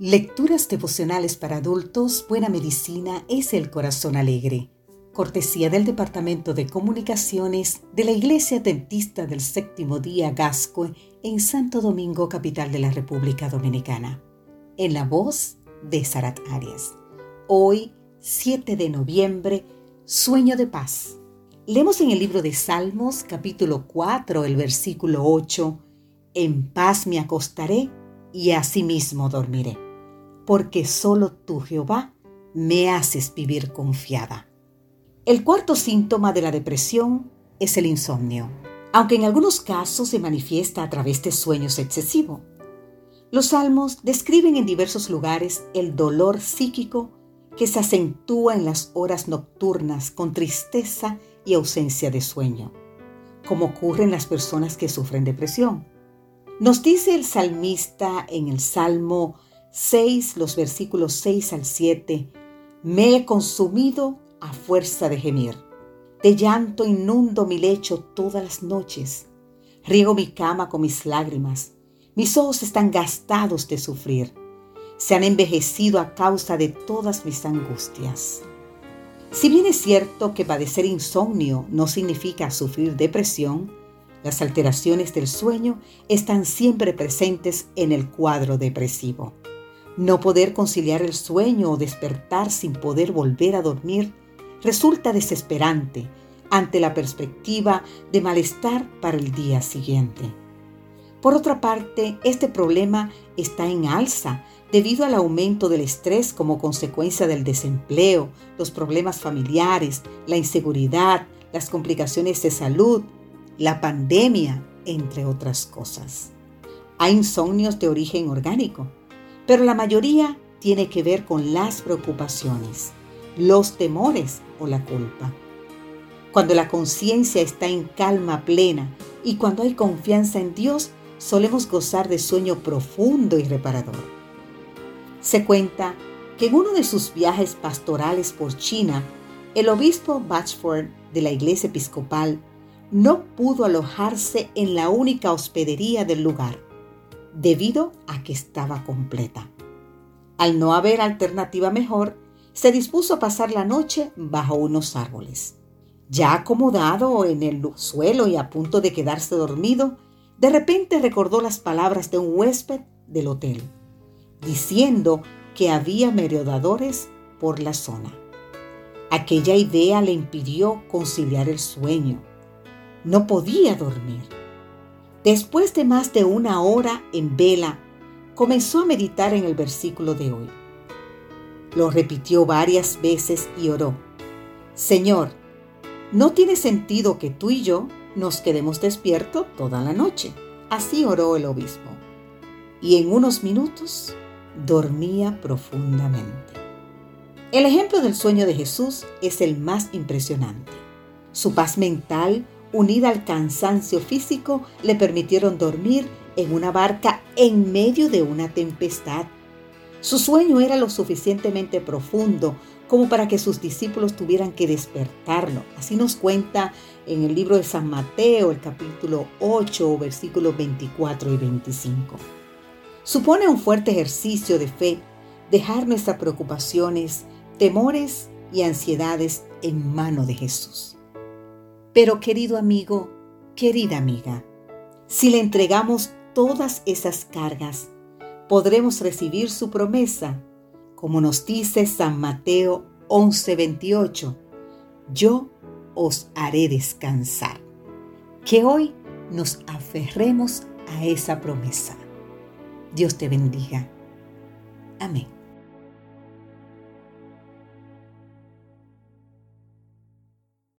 Lecturas devocionales para adultos, Buena Medicina es el Corazón Alegre. Cortesía del Departamento de Comunicaciones de la Iglesia Dentista del Séptimo Día Gasco en Santo Domingo, capital de la República Dominicana. En la voz de Sarat Arias. Hoy, 7 de noviembre, Sueño de Paz. Leemos en el libro de Salmos, capítulo 4, el versículo 8, En paz me acostaré y asimismo dormiré porque solo tú, Jehová, me haces vivir confiada. El cuarto síntoma de la depresión es el insomnio, aunque en algunos casos se manifiesta a través de sueños excesivos. Los salmos describen en diversos lugares el dolor psíquico que se acentúa en las horas nocturnas con tristeza y ausencia de sueño, como ocurre en las personas que sufren depresión. Nos dice el salmista en el Salmo 6, los versículos 6 al 7, me he consumido a fuerza de gemir. De llanto inundo mi lecho todas las noches. Riego mi cama con mis lágrimas. Mis ojos están gastados de sufrir. Se han envejecido a causa de todas mis angustias. Si bien es cierto que padecer insomnio no significa sufrir depresión, las alteraciones del sueño están siempre presentes en el cuadro depresivo. No poder conciliar el sueño o despertar sin poder volver a dormir resulta desesperante ante la perspectiva de malestar para el día siguiente. Por otra parte, este problema está en alza debido al aumento del estrés como consecuencia del desempleo, los problemas familiares, la inseguridad, las complicaciones de salud, la pandemia, entre otras cosas. Hay insomnios de origen orgánico, pero la mayoría tiene que ver con las preocupaciones, los temores o la culpa. Cuando la conciencia está en calma plena y cuando hay confianza en Dios, solemos gozar de sueño profundo y reparador. Se cuenta que en uno de sus viajes pastorales por China, el obispo Batchford de la iglesia episcopal no pudo alojarse en la única hospedería del lugar debido a que estaba completa. Al no haber alternativa mejor, se dispuso a pasar la noche bajo unos árboles. Ya acomodado en el suelo y a punto de quedarse dormido, de repente recordó las palabras de un huésped del hotel, diciendo que había merodeadores por la zona. Aquella idea le impidió conciliar el sueño. No podía dormir. Después de más de una hora en vela, comenzó a meditar en el versículo de hoy. Lo repitió varias veces y oró. Señor, no tiene sentido que tú y yo nos quedemos despiertos toda la noche. Así oró el obispo. Y en unos minutos dormía profundamente. El ejemplo del sueño de Jesús es el más impresionante. Su paz mental unida al cansancio físico, le permitieron dormir en una barca en medio de una tempestad. Su sueño era lo suficientemente profundo como para que sus discípulos tuvieran que despertarlo. Así nos cuenta en el libro de San Mateo, el capítulo 8, versículos 24 y 25. Supone un fuerte ejercicio de fe dejar nuestras preocupaciones, temores y ansiedades en mano de Jesús. Pero querido amigo, querida amiga, si le entregamos todas esas cargas, podremos recibir su promesa, como nos dice San Mateo 11:28, yo os haré descansar. Que hoy nos aferremos a esa promesa. Dios te bendiga. Amén.